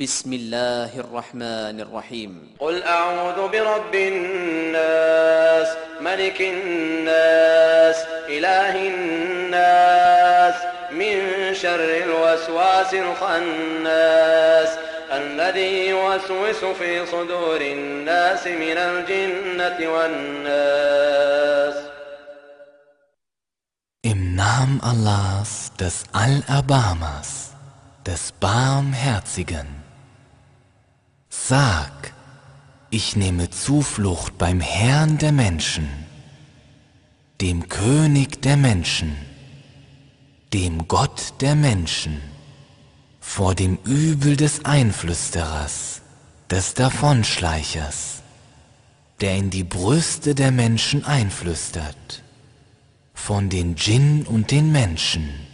بسم الله الرحمن الرحيم قل أعوذ برب الناس ملك الناس إله الناس من شر الوسواس الخناس الذي يوسوس في صدور الناس من الجنة والناس Im Namen Allahs, des Allerbarmers, des Barmherzigen. Sag, ich nehme Zuflucht beim Herrn der Menschen, dem König der Menschen, dem Gott der Menschen, vor dem Übel des Einflüsterers, des Davonschleichers, der in die Brüste der Menschen einflüstert von den Djinn und den Menschen